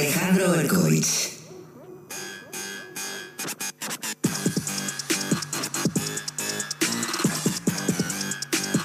Alejandro Berkovich.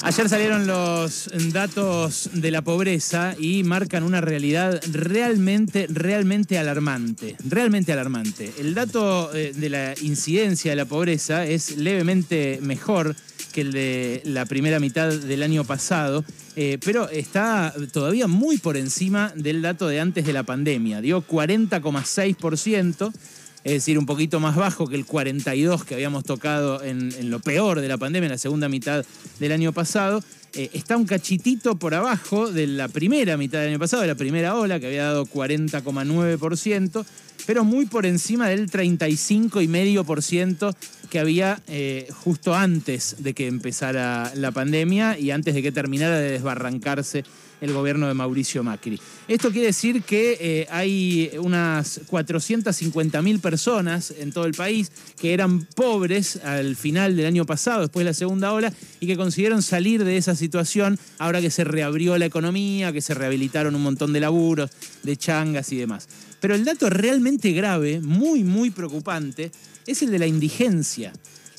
Ayer salieron los datos de la pobreza y marcan una realidad realmente, realmente alarmante. Realmente alarmante. El dato eh, de la incidencia de la pobreza es levemente mejor que el de la primera mitad del año pasado, eh, pero está todavía muy por encima del dato de antes de la pandemia. Dio 40,6% es decir, un poquito más bajo que el 42 que habíamos tocado en, lo peor de la pandemia, en la segunda mitad del año pasado. Eh, está un cachitito por abajo de la primera mitad del año pasado, de la primera ola, que había dado 40,9%, pero muy por encima del 35,5% que había eh, justo antes de que empezara la pandemia y antes de que terminara de desbarrancarse el gobierno de Mauricio Macri. Esto quiere decir que eh, hay unas 450.000 personas en todo el país que eran pobres al final del año pasado, después de la segunda ola, y que consiguieron salir de esa situación ahora que se reabrió la economía, que se rehabilitaron un montón de laburos, de changas y demás. Pero el dato realmente grave, muy, muy preocupante, es el de la indigencia.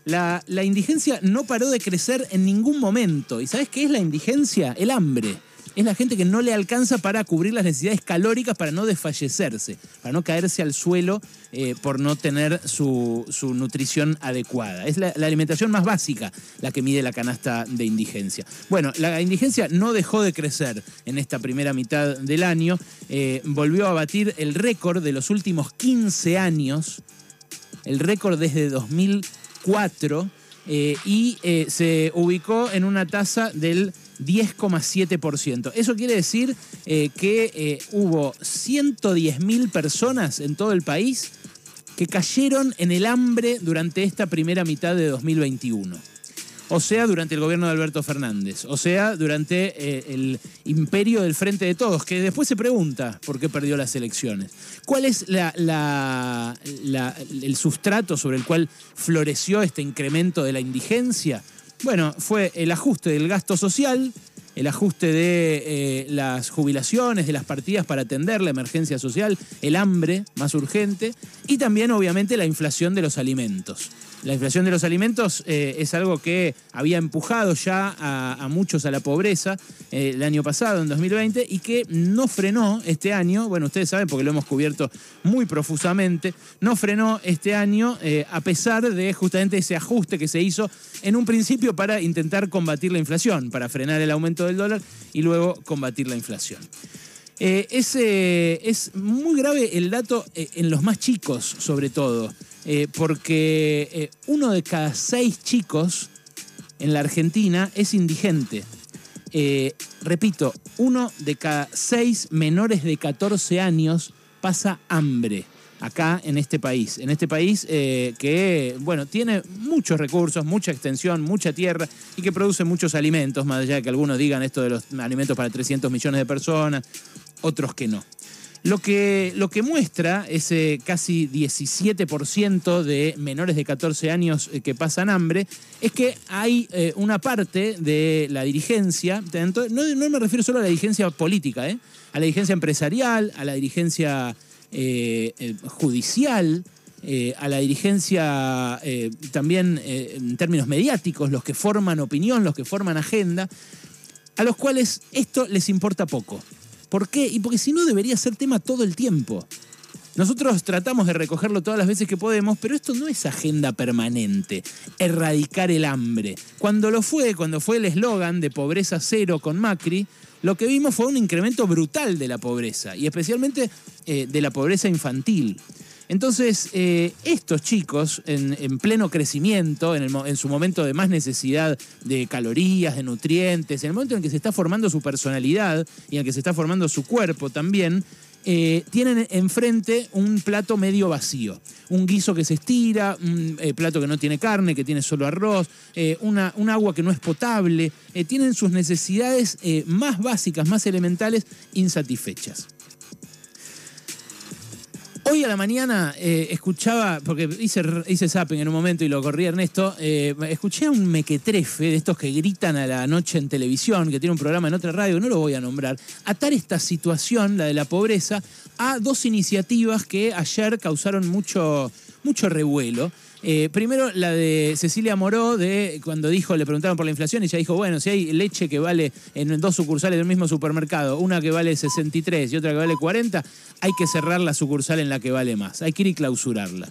La, la, indigencia no paró de crecer en ningún momento. ¿Y sabes qué es la indigencia? El hambre es la gente que no le alcanza para cubrir las necesidades calóricas para no desfallecerse, para no caerse al suelo eh, por no tener su, nutrición adecuada. Es la, alimentación más básica la que mide la canasta de indigencia. Bueno, la indigencia no dejó de crecer en esta primera mitad del año, eh, volvió a batir el récord de los últimos 15 años, el récord desde 2004, eh, y se ubicó en una tasa del 10,7%. Eso quiere decir eh, que eh, hubo 110.000 personas en todo el país que cayeron en el hambre durante esta primera mitad de 2021. O sea, durante el gobierno de Alberto Fernández. O sea, durante eh, el imperio del Frente de Todos, que después se pregunta por qué perdió las elecciones. ¿Cuál es el sustrato sobre el cual floreció este incremento de la indigencia? Bueno, fue el ajuste del gasto social, el ajuste de eh, las jubilaciones, de las partidas para atender la emergencia social, el hambre más urgente y también obviamente la inflación de los alimentos. La inflación de los alimentos eh, es algo que había empujado ya a, muchos a la pobreza eh, el año pasado, en 2020, y que no frenó este año, bueno, ustedes saben porque lo hemos cubierto muy profusamente, no frenó este año a pesar de justamente ese ajuste que se hizo en un principio para intentar combatir la inflación, para frenar el aumento del dólar y luego combatir la inflación. Eh, es, muy grave el dato eh, en los más chicos, sobre todo, eh, porque uno de cada seis chicos en la Argentina es indigente. repito, uno de cada seis menores de 14 años pasa hambre acá en este país. En este país eh, que, bueno, tiene muchos recursos, mucha extensión, mucha tierra y que produce muchos alimentos, más allá de que algunos digan esto de los alimentos para 300 millones de personas, otros que no. Lo que, lo que muestra ese casi 17% de menores de 14 años eh, que pasan hambre es que hay eh, una parte de la dirigencia, no, no, me refiero solo a la dirigencia política, a la dirigencia empresarial, a la dirigencia eh, eh, judicial, eh, a la dirigencia también en términos mediáticos, los que forman opinión, los que forman agenda, a los cuales esto les importa poco. ¿Por qué? Y porque si no debería ser tema todo el tiempo. Nosotros tratamos de recogerlo todas las veces que podemos, pero esto no es agenda permanente, erradicar el hambre. Cuando lo fue, cuando fue el eslogan de pobreza cero con Macri, lo que vimos fue un incremento brutal de la pobreza, y especialmente eh, de la pobreza infantil. Entonces, eh, estos chicos, en, pleno crecimiento, en, su momento de más necesidad de calorías, de nutrientes, en el momento en que se está formando su personalidad y en que se está formando su cuerpo también, eh, tienen enfrente un plato medio vacío. Un guiso que se estira, un eh, plato que no tiene carne, que tiene solo arroz, eh, una, un agua que no es potable. tienen sus necesidades más básicas, más elementales, insatisfechas. Hoy a la mañana eh, escuchaba, porque hice, hice zapping en un momento y lo corrí Ernesto, eh, escuché a un mequetrefe de estos que gritan a la noche en televisión, que tiene un programa en otra radio, no lo voy a nombrar, atar esta situación, la de la pobreza, a dos iniciativas que ayer causaron mucho, mucho revuelo. Eh, primero, la de Cecilia Moró, de cuando dijo, le preguntaron por la inflación y ella dijo, bueno, si hay leche que vale en dos sucursales del mismo supermercado, una que vale 63 y otra que vale 40, hay que cerrar la sucursal en la que vale más, hay que ir y clausurarla.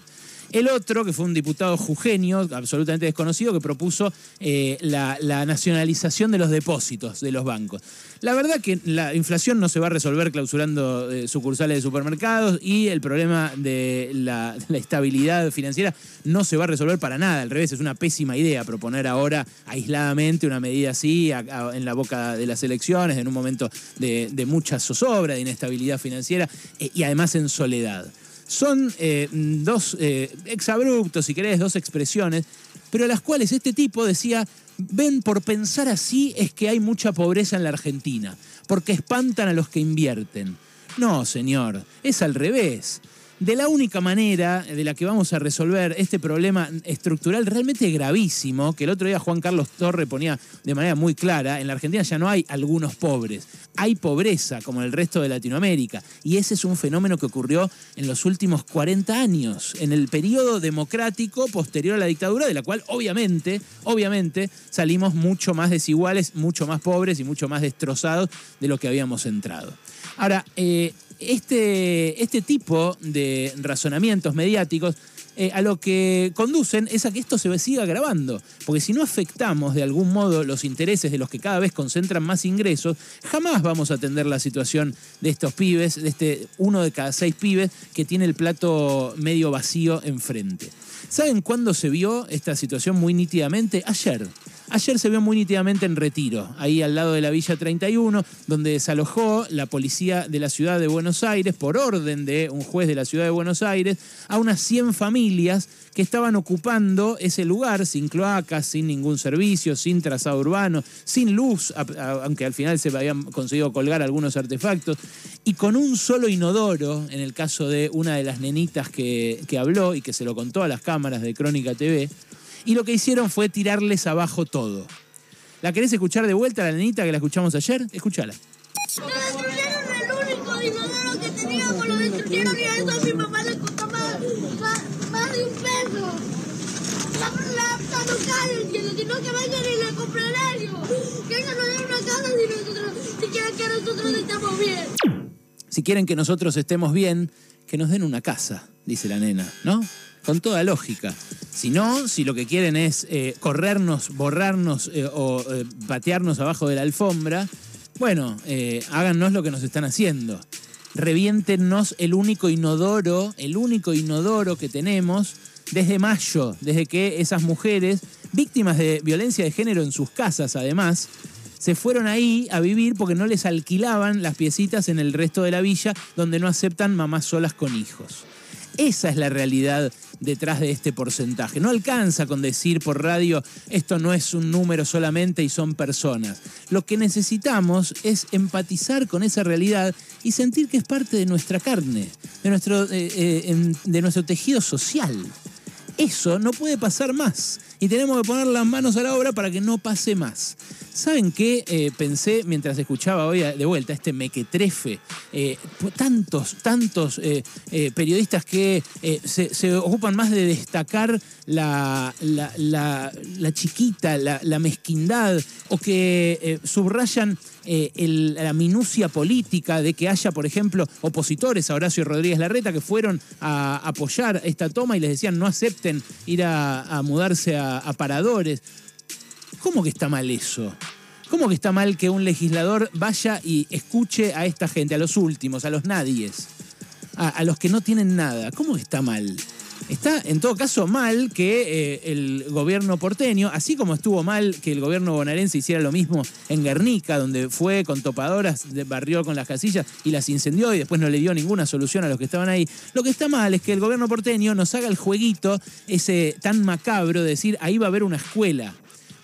El otro, que fue un diputado jujeño, absolutamente desconocido, que propuso eh, la, nacionalización de los depósitos de los bancos. La verdad que la inflación no se va a resolver clausurando eh, sucursales de supermercados y el problema de la, estabilidad financiera no se va a resolver para nada. Al revés, es una pésima idea proponer ahora aisladamente una medida así en la boca de las elecciones, en un momento de, mucha zozobra, de inestabilidad financiera eh, y además en soledad. Son eh, dos eh, exabruptos, si querés, dos expresiones, pero las cuales este tipo decía, ven, por pensar así es que hay mucha pobreza en la Argentina, porque espantan a los que invierten. No, señor, es al revés de la única manera de la que vamos a resolver este problema estructural realmente gravísimo, que el otro día Juan Carlos Torre ponía de manera muy clara, en la Argentina ya no hay algunos pobres, hay pobreza como en el resto de Latinoamérica. Y ese es un fenómeno que ocurrió en los últimos 40 años, en el periodo democrático posterior a la dictadura, de la cual obviamente, obviamente salimos mucho más desiguales, mucho más pobres y mucho más destrozados de lo que habíamos entrado. Ahora, eh, este, este tipo de razonamientos mediáticos eh, a lo que conducen es a que esto se siga grabando. Porque si no afectamos de algún modo los intereses de los que cada vez concentran más ingresos, jamás vamos a atender la situación de estos pibes, de este uno de cada seis pibes que tiene el plato medio vacío enfrente. ¿Saben cuándo se vio esta situación muy nítidamente? Ayer. Ayer se vio muy nítidamente en Retiro, ahí al lado de la Villa 31, donde desalojó la policía de la ciudad de Buenos Aires, por orden de un juez de la ciudad de Buenos Aires, a unas 100 familias que estaban ocupando ese lugar sin cloacas, sin ningún servicio, sin trazado urbano, sin luz, aunque al final se habían conseguido colgar algunos artefactos, y con un solo inodoro, en el caso de una de las nenitas que, que habló y que se lo contó a las cámaras de Crónica TV, y lo que hicieron fue tirarles abajo todo. ¿La querés escuchar de vuelta, la nenita que la escuchamos ayer? Escúchala. Lo destruyeron el único inodoro que teníamos, lo destruyeron y a eso a mi mamá le costó más, más, de un peso. La, la caducaron, sino que vayan y le compren helio. Que ellos nos den una casa si nosotros, si quieren que nosotros estemos bien. Si quieren que nosotros estemos bien, que nos den una casa, dice la nena, ¿no? Con toda lógica. Si no, si lo que quieren es eh, corrernos, borrarnos eh, o eh, patearnos abajo de la alfombra, bueno, háganos lo que nos están haciendo. Reviéntenos el único inodoro, el único inodoro que tenemos desde mayo, desde que esas mujeres, víctimas de violencia de género en sus casas además, se fueron ahí a vivir porque no les alquilaban las piecitas en el resto de la villa donde no aceptan mamás solas con hijos. Esa es la realidad detrás de este porcentaje. No alcanza con decir por radio esto no es un número solamente y son personas. Lo que necesitamos es empatizar con esa realidad y sentir que es parte de nuestra carne, de nuestro, eh, eh, de nuestro tejido social. Eso no puede pasar más y tenemos que poner las manos a la obra para que no pase más. ¿Saben qué? Eh, pensé mientras escuchaba hoy de vuelta este mequetrefe, eh, tantos, tantos eh, periodistas que se, ocupan más de destacar la, la, chiquita, la, mezquindad, o que subrayan la minucia política de que haya, por ejemplo, opositores a Horacio Rodríguez Larreta que fueron a apoyar esta toma y les decían no acepten ir a, mudarse a paradores. ¿Cómo que está mal eso? ¿Cómo que está mal que un legislador vaya y escuche a esta gente, a los últimos, a los nadies, a, los que no tienen nada? ¿Cómo que está mal? Está en todo caso mal que eh, el gobierno porteño, así como estuvo mal que el gobierno bonaerense hiciera lo mismo en Guernica, donde fue con topadoras, barrió con las casillas y las incendió y después no le dio ninguna solución a los que estaban ahí. Lo que está mal es que el gobierno porteño nos haga el jueguito ese tan macabro de decir ahí va a haber una escuela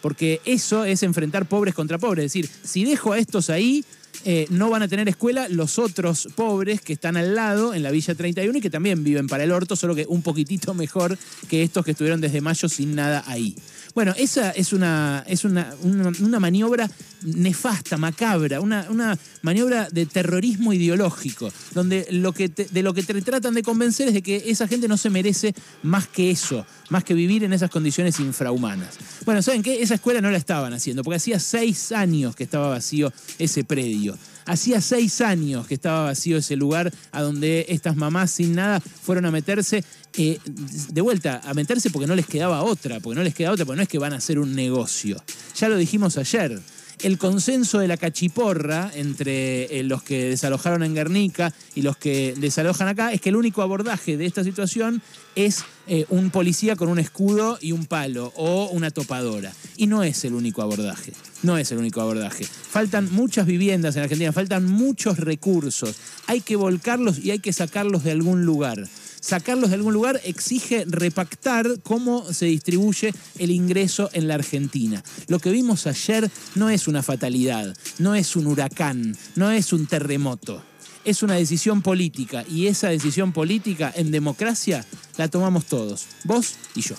porque eso es enfrentar pobres contra pobres. Es decir, si dejo a estos ahí, eh, no van a tener escuela los otros pobres que están al lado en la Villa 31 y que también viven para el orto, solo que un poquitito mejor que estos que estuvieron desde mayo sin nada ahí. Bueno, esa es una, es una, una, maniobra nefasta, macabra, una, una, maniobra de terrorismo ideológico, donde lo que de lo que te tratan de convencer es de que esa gente no se merece más que eso, más que vivir en esas condiciones infrahumanas. Bueno, ¿saben qué? Esa escuela no la estaban haciendo, porque hacía seis años que estaba vacío ese predio. Hacía seis años que estaba vacío ese lugar a donde estas mamás sin nada fueron a meterse, eh, de vuelta, a meterse porque no les quedaba otra, porque no les queda otra, porque no es que van a hacer un negocio. Ya lo dijimos ayer el consenso de la cachiporra entre eh, los que desalojaron en Guernica y los que desalojan acá es que el único abordaje de esta situación es eh, un policía con un escudo y un palo o una topadora. Y no es el único abordaje. No es el único abordaje. Faltan muchas viviendas en Argentina, faltan muchos recursos. Hay que volcarlos y hay que sacarlos de algún lugar sacarlos de algún lugar exige repactar cómo se distribuye el ingreso en la Argentina. Lo que vimos ayer no es una fatalidad, no es un huracán, no es un terremoto. Es una decisión política y esa decisión política en democracia la tomamos todos, vos y yo.